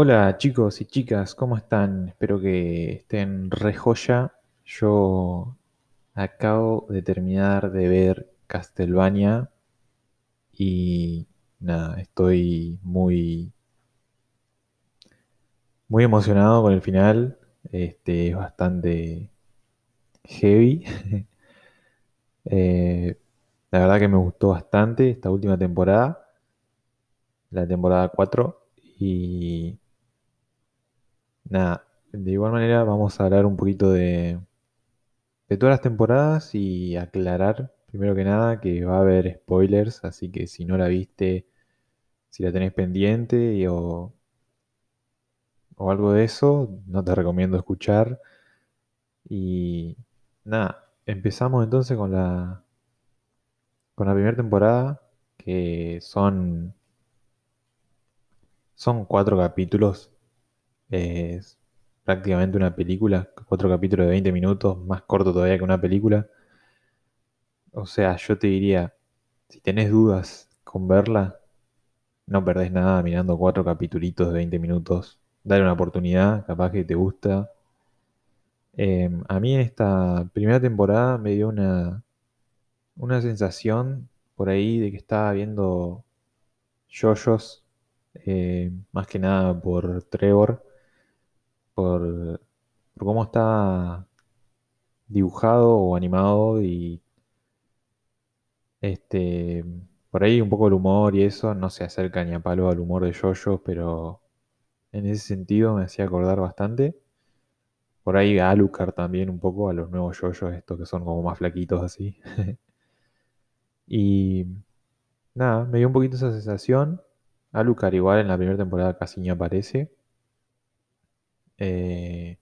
Hola chicos y chicas, ¿cómo están? Espero que estén re joya. Yo acabo de terminar de ver Castlevania y nada, estoy muy muy emocionado con el final. Este es bastante heavy. Eh, la verdad que me gustó bastante esta última temporada, la temporada 4 y Nada, de igual manera vamos a hablar un poquito de, de todas las temporadas y aclarar, primero que nada, que va a haber spoilers, así que si no la viste, si la tenés pendiente o, o algo de eso, no te recomiendo escuchar. Y nada, empezamos entonces con la, con la primera temporada, que son, son cuatro capítulos. Es prácticamente una película, cuatro capítulos de 20 minutos, más corto todavía que una película. O sea, yo te diría, si tenés dudas con verla, no perdés nada mirando cuatro capitulitos de 20 minutos. Dale una oportunidad, capaz que te gusta. Eh, a mí en esta primera temporada me dio una, una sensación por ahí de que estaba viendo yoyos, eh, más que nada por Trevor, por, cómo está dibujado o animado y este, por ahí un poco el humor y eso no se acerca ni a palo al humor de yoyos, pero en ese sentido me hacía acordar bastante. Por ahí a Alucard también un poco, a los nuevos yoyos, estos que son como más flaquitos así. Y nada, me dio un poquito esa sensación. Alucard igual en la primera temporada casi ni aparece. Eh,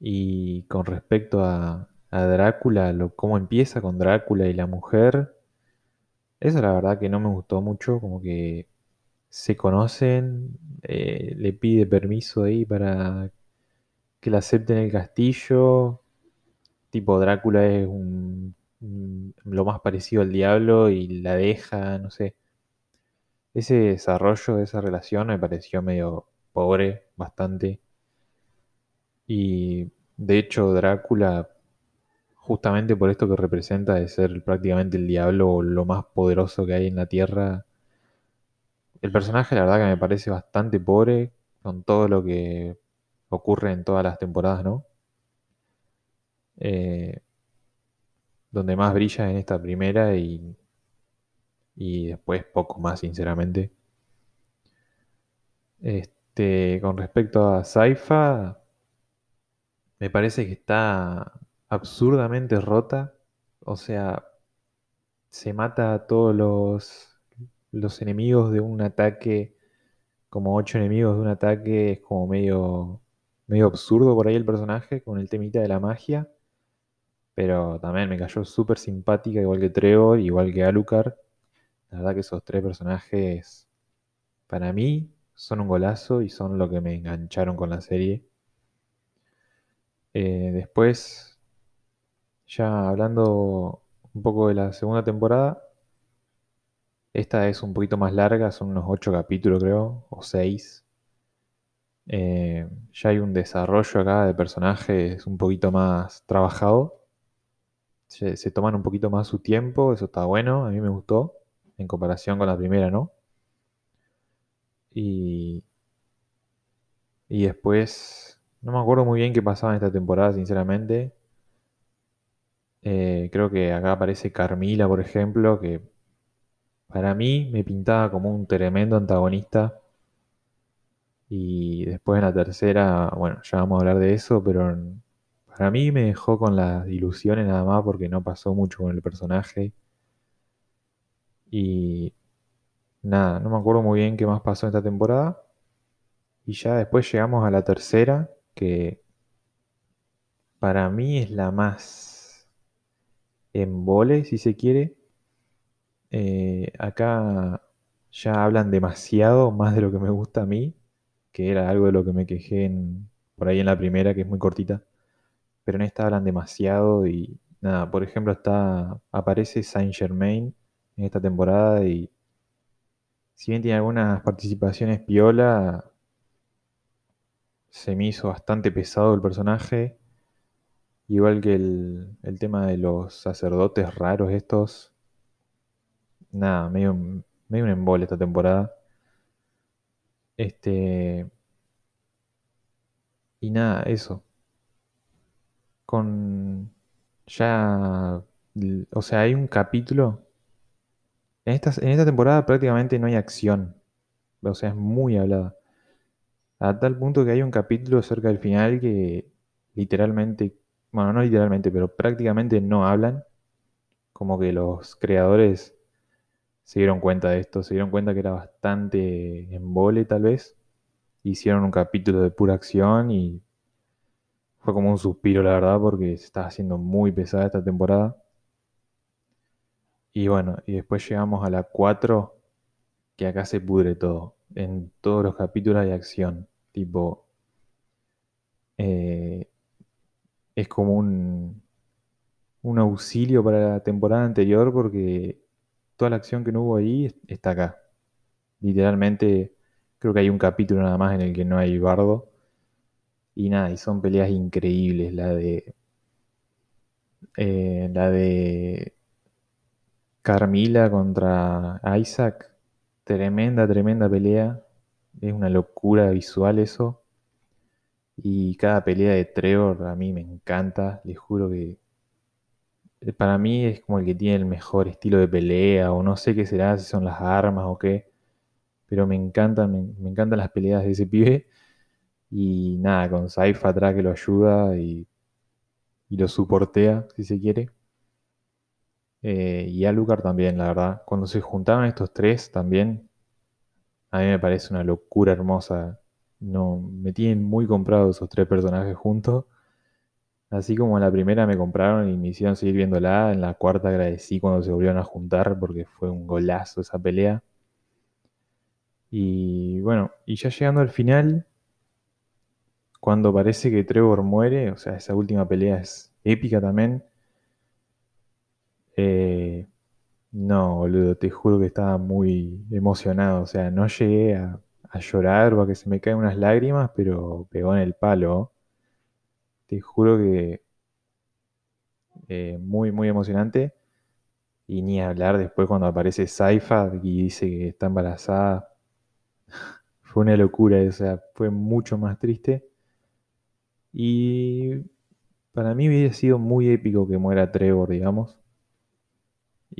y con respecto a, Drácula, lo, cómo empieza con Drácula y la mujer, eso la verdad que no me gustó mucho, como que se conocen, eh, le pide permiso ahí para que la acepten el castillo. Tipo, Drácula es un- lo más parecido al diablo y la deja, no sé. Ese desarrollo de esa relación me pareció medio pobre, bastante. Y de hecho, Drácula, justamente por esto que representa de ser prácticamente el diablo lo más poderoso que hay en la tierra, el personaje la verdad que me parece bastante pobre con todo lo que ocurre en todas las temporadas, ¿no? Eh, donde más brilla en esta primera y, y después poco más, sinceramente. Este, con respecto a Saifa, me parece que está absurdamente rota. O sea, se mata a todos los, los enemigos de un ataque, como ocho enemigos de un ataque, es como medio, medio absurdo por ahí el personaje con el temita de la magia. Pero también me cayó súper simpática, igual que Trevor, igual que Alucard. La verdad que esos tres personajes, para mí, son un golazo y son lo que me engancharon con la serie. Eh, después, ya hablando un poco de la segunda temporada, esta es un poquito más larga, son unos ocho capítulos creo, o seis. Eh, ya hay un desarrollo acá de personajes un poquito más trabajado. Se, se toman un poquito más su tiempo, eso está bueno, a mí me gustó, en comparación con la primera, ¿no? Y, y después, no me acuerdo muy bien qué pasaba en esta temporada, sinceramente. Eh, creo que acá aparece Carmila, por ejemplo, que para mí me pintaba como un tremendo antagonista. Y después en la tercera, bueno, ya vamos a hablar de eso, pero para mí me dejó con las ilusiones nada más porque no pasó mucho con el personaje. Y nada, no me acuerdo muy bien qué más pasó en esta temporada. Y ya después llegamos a la tercera, que para mí es la más embole, si se quiere. Eh, acá ya hablan demasiado, más de lo que me gusta a mí, que era algo de lo que me quejé en- por ahí en la primera, que es muy cortita. Pero en esta hablan demasiado y nada, por ejemplo, está, aparece Saint Germain en esta temporada y si bien tiene algunas participaciones piola, se me hizo bastante pesado el personaje. Igual que el, el tema de los sacerdotes raros estos. Nada, medio, medio un embole esta temporada. Este. Y nada, eso. Con. Ya. O sea, hay un capítulo. En esta, en esta temporada prácticamente no hay acción. O sea, es muy hablada. A tal punto que hay un capítulo cerca del final que literalmente, bueno, no literalmente, pero prácticamente no hablan. Como que los creadores se dieron cuenta de esto, se dieron cuenta que era bastante embole tal vez. Hicieron un capítulo de pura acción y fue como un suspiro, la verdad, porque se estaba haciendo muy pesada esta temporada. Y bueno, y después llegamos a la 4, que acá se pudre todo. En todos los capítulos hay acción. Tipo, eh, es como un, un auxilio para la temporada anterior porque toda la acción que no hubo ahí está acá. Literalmente, creo que hay un capítulo nada más en el que no hay bardo. Y nada, y son peleas increíbles. La de. eh, la de Carmila contra Isaac. Tremenda, tremenda pelea. Es una locura visual eso. Y cada pelea de Trevor a mí me encanta. Les juro que eh, para mí es como el que tiene el mejor estilo de pelea. O no sé qué será, si son las armas o qué. Pero me encantan, me, encantan las peleas de ese pibe. Y nada, con Saifa atrás que lo ayuda y, lo soportea, si se quiere. Eh, y a Lucar también, la verdad. Cuando se juntaban estos tres también, a mí me parece una locura hermosa. No, me tienen muy comprado esos tres personajes juntos. Así como en la primera me compraron y me hicieron seguir viéndola, en la cuarta agradecí cuando se volvieron a juntar porque fue un golazo esa pelea. Y bueno, y ya llegando al final, cuando parece que Trevor muere, o sea, esa última pelea es épica también. Eh, no, boludo, te juro que estaba muy emocionado. O sea, no llegué a, llorar o a que se me caen unas lágrimas, pero pegó en el palo. Te juro que eh, muy, muy emocionante. Y ni hablar después cuando aparece Saifa y dice que está embarazada. Fue una locura, o sea, fue mucho más triste. Y para mí hubiera sido muy épico que muera Trevor, digamos.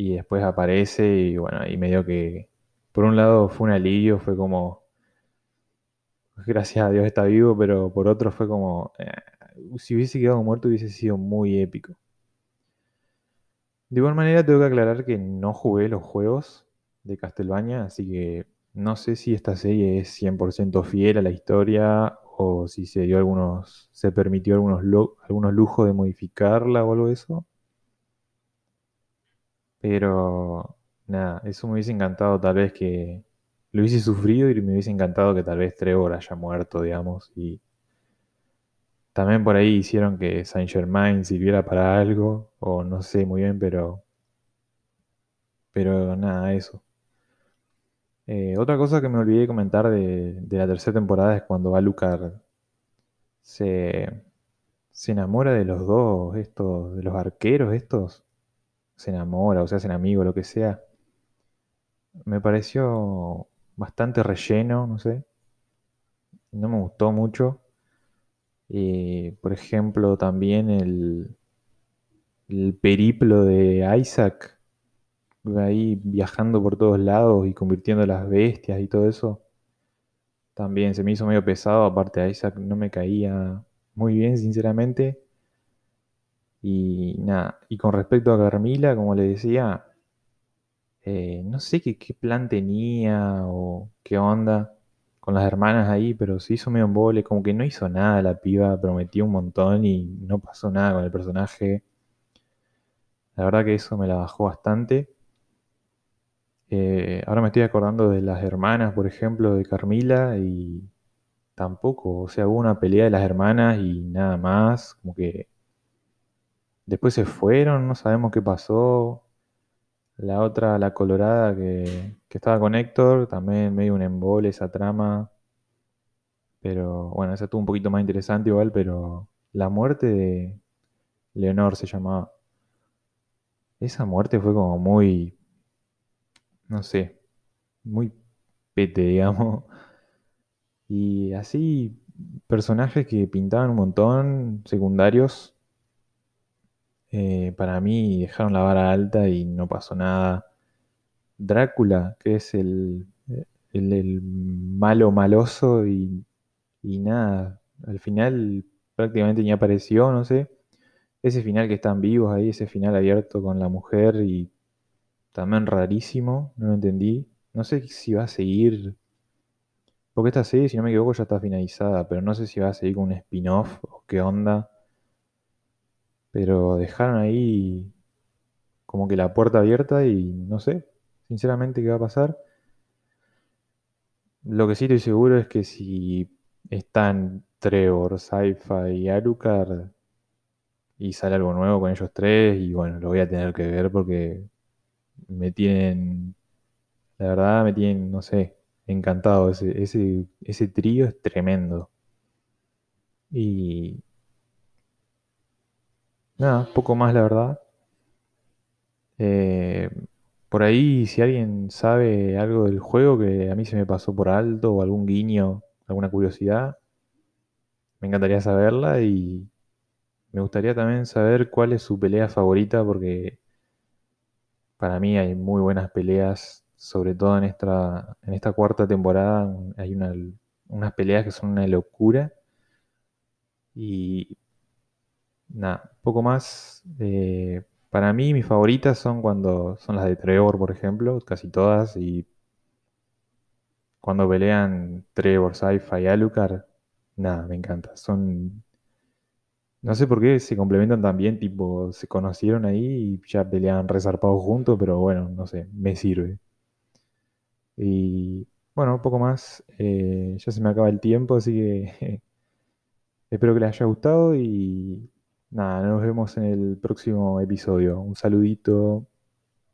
Y después aparece y bueno, y medio que, por un lado fue un alivio, fue como, gracias a Dios está vivo, pero por otro fue como, eh, si hubiese quedado muerto hubiese sido muy épico. De igual manera tengo que aclarar que no jugué los juegos de Castlevania, así que no sé si esta serie es 100% fiel a la historia o si se dio algunos, se permitió algunos, algunos lujos de modificarla o algo de eso. Pero nada, eso me hubiese encantado tal vez que lo hubiese sufrido y me hubiese encantado que tal vez Trevor haya muerto, digamos. Y también por ahí hicieron que Saint Germain sirviera para algo, o no sé muy bien, pero, pero nada, eso. Eh, otra cosa que me olvidé de comentar de, de la tercera temporada es cuando Alucard se, se enamora de los dos, estos, de los arqueros estos. Se enamora, o se hacen amigos, lo que sea. Me pareció bastante relleno, no sé. No me gustó mucho. Por ejemplo, también el, el periplo de Isaac, ahí viajando por todos lados y convirtiendo las bestias y todo eso. También se me hizo medio pesado, aparte Isaac no me caía muy bien, sinceramente. Y nada, y con respecto a Carmila, como le decía, eh, no sé qué, plan tenía o qué onda con las hermanas ahí, pero se hizo medio embole, como que no hizo nada la piba, prometió un montón y no pasó nada con el personaje. La verdad que eso me la bajó bastante. Eh, ahora me estoy acordando de las hermanas, por ejemplo, de Carmila y tampoco, o sea, hubo una pelea de las hermanas y nada más, como que después se fueron, no sabemos qué pasó. La otra, la colorada que, estaba con Héctor, también medio un embole esa trama. Pero bueno, esa estuvo un poquito más interesante igual, pero la muerte de Leonor se llamaba. Esa muerte fue como muy, no sé, muy pete, digamos. Y así, personajes que pintaban un montón, secundarios, eh, para mí dejaron la vara alta y no pasó nada. Drácula, que es el, el, el malo maloso y, y nada, al final prácticamente ni apareció, no sé. Ese final que están vivos ahí, ese final abierto con la mujer y también rarísimo, no lo entendí. No sé si va a seguir, porque esta serie, si no me equivoco, ya está finalizada, pero no sé si va a seguir con un spin-off o qué onda. Pero dejaron ahí como que la puerta abierta y no sé, sinceramente, qué va a pasar. Lo que sí estoy seguro es que si están Trevor, Sci-Fi y Alucard y sale algo nuevo con ellos tres, y bueno, lo voy a tener que ver porque me tienen, la verdad, me tienen, no sé, encantado. Ese, ese, ese trío es tremendo. Y nada, poco más, la verdad. Eh, por ahí, si alguien sabe algo del juego que a mí se me pasó por alto o algún guiño, alguna curiosidad, me encantaría saberla y me gustaría también saber cuál es su pelea favorita porque para mí hay muy buenas peleas, sobre todo en esta, en esta cuarta temporada hay una- unas peleas que son una locura y nada, poco más. eh, para mí mis favoritas son cuando son las de Trevor, por ejemplo, casi todas y cuando pelean Trevor, Sci-Fi y Alucard, nada, me encanta. Son No sé por qué se complementan tan bien, tipo, se conocieron ahí y ya peleaban resarpados juntos, pero bueno, no sé, me sirve. Y bueno, un poco más, eh, ya se me acaba el tiempo, así que espero que les haya gustado y nada, nos vemos en el próximo episodio. Un saludito.